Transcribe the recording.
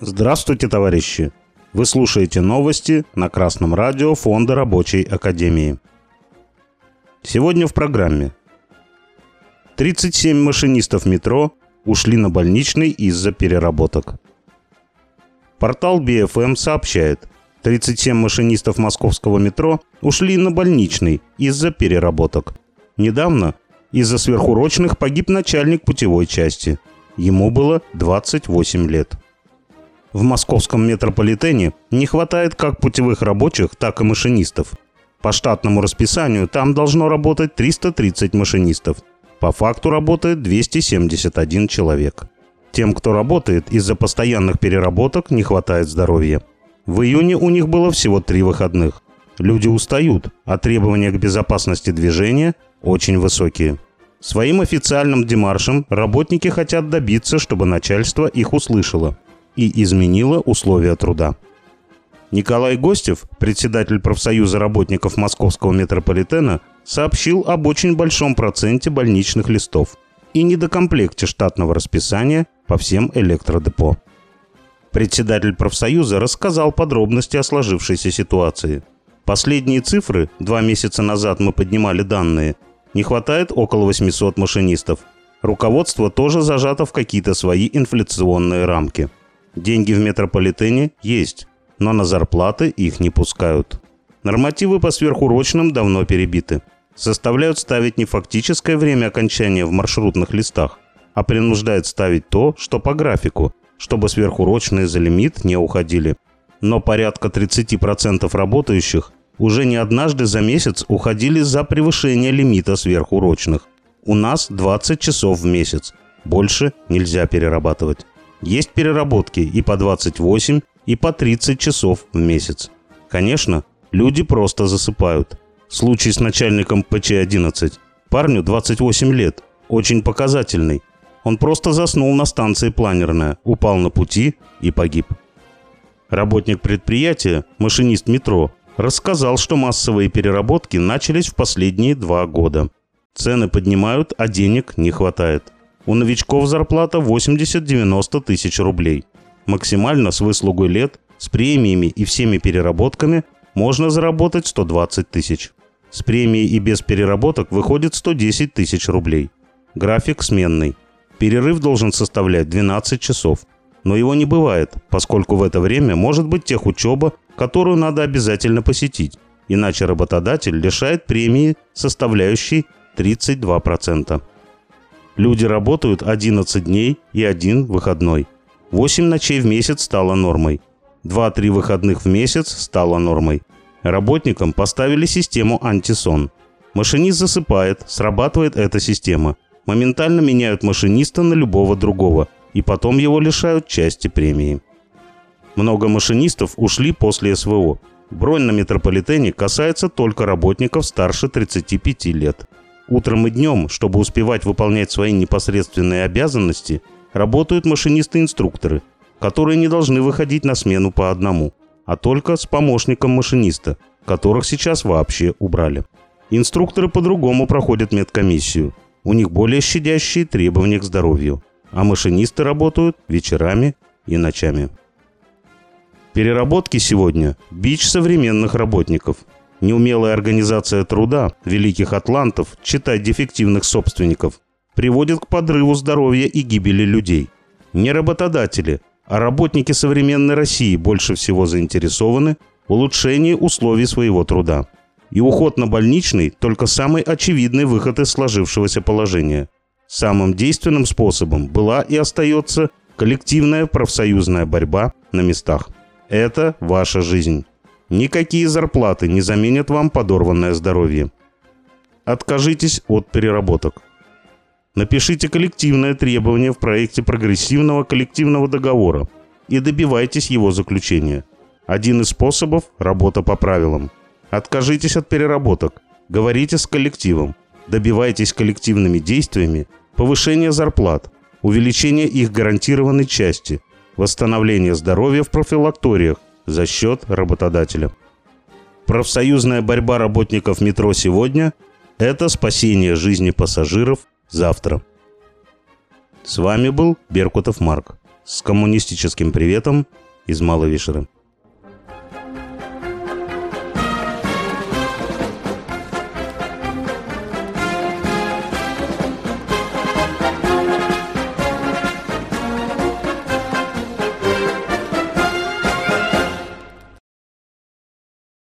Здравствуйте, товарищи! Вы слушаете новости на Красном радио Фонда Рабочей Академии. Сегодня в программе. 37 машинистов метро ушли на больничный из-за переработок. Портал BFM сообщает, 37 машинистов московского метро ушли на больничный из-за переработок. Недавно из-за сверхурочных погиб начальник путевой части. Ему было 28 лет. В московском метрополитене не хватает как путевых рабочих, так и машинистов. По штатному расписанию там должно работать 330 машинистов. По факту работает 271 человек. Тем, кто работает, из-за постоянных переработок не хватает здоровья. В июне у них было всего три выходных. Люди устают, а требования к безопасности движения очень высокие. Своим официальным демаршем работники хотят добиться, чтобы начальство их услышало и изменило условия труда. Николай Гостев, председатель профсоюза работников московского метрополитена, сообщил об очень большом проценте больничных листов и недокомплекте штатного расписания по всем электродепо. Председатель профсоюза рассказал подробности о сложившейся ситуации. Последние цифры, два месяца назад мы поднимали данные, не хватает около 800 машинистов. Руководство тоже зажато в какие-то свои инфляционные рамки. Деньги в метрополитене есть, но на зарплаты их не пускают. Нормативы по сверхурочным давно перебиты. Составляют ставить не фактическое время окончания в маршрутных листах, а принуждают ставить то, что по графику, чтобы сверхурочные за лимит не уходили. Но порядка 30% работающих уже не однажды за месяц уходили за превышение лимита сверхурочных. У нас 20 часов в месяц. Больше нельзя перерабатывать. Есть переработки и по 28, и по 30 часов в месяц. Конечно, люди просто засыпают. Случай с начальником ПЧ-11. Парню 28 лет. Очень показательный. Он просто заснул на станции планерная, упал на пути и погиб. Работник предприятия, машинист метро, рассказал, что массовые переработки начались в последние два года. Цены поднимают, а денег не хватает. У новичков зарплата 80-90 тысяч рублей. Максимально с выслугой лет, с премиями и всеми переработками можно заработать 120 тысяч. С премией и без переработок выходит 110 тысяч рублей. График сменный. Перерыв должен составлять 12 часов. Но его не бывает, поскольку в это время может быть техучеба, которую надо обязательно посетить, иначе работодатель лишает премии, составляющей 32%. Люди работают 11 дней и один выходной. 8 ночей в месяц стало нормой. 2-3 выходных в месяц стало нормой. Работникам поставили систему антисон. Машинист засыпает, срабатывает эта система. Моментально меняют машиниста на любого другого, и потом его лишают части премии. Много машинистов ушли после СВО. Бронь на метрополитене касается только работников старше 35 лет. Утром и днем, чтобы успевать выполнять свои непосредственные обязанности, работают машинисты-инструкторы, которые не должны выходить на смену по одному, а только с помощником машиниста, которых сейчас вообще убрали. Инструкторы по-другому проходят медкомиссию. У них более щадящие требования к здоровью. А машинисты работают вечерами и ночами. Переработки сегодня – бич современных работников. Неумелая организация труда великих атлантов, читать дефективных собственников, приводит к подрыву здоровья и гибели людей. Не работодатели, а работники современной России больше всего заинтересованы в улучшении условий своего труда. И уход на больничный – только самый очевидный выход из сложившегося положения. Самым действенным способом была и остается коллективная профсоюзная борьба на местах. Это ваша жизнь. Никакие зарплаты не заменят вам подорванное здоровье. Откажитесь от переработок. Напишите коллективное требование в проекте прогрессивного коллективного договора и добивайтесь его заключения. Один из способов – работа по правилам. Откажитесь от переработок, говорите с коллективом, добивайтесь коллективными действиями повышения зарплат, увеличения их гарантированной части, восстановления здоровья в профилакториях за счет работодателя. Профсоюзная борьба работников метро сегодня – это спасение жизни пассажиров завтра. С вами был Беркутов Марк с коммунистическим приветом из Малой Вишеры.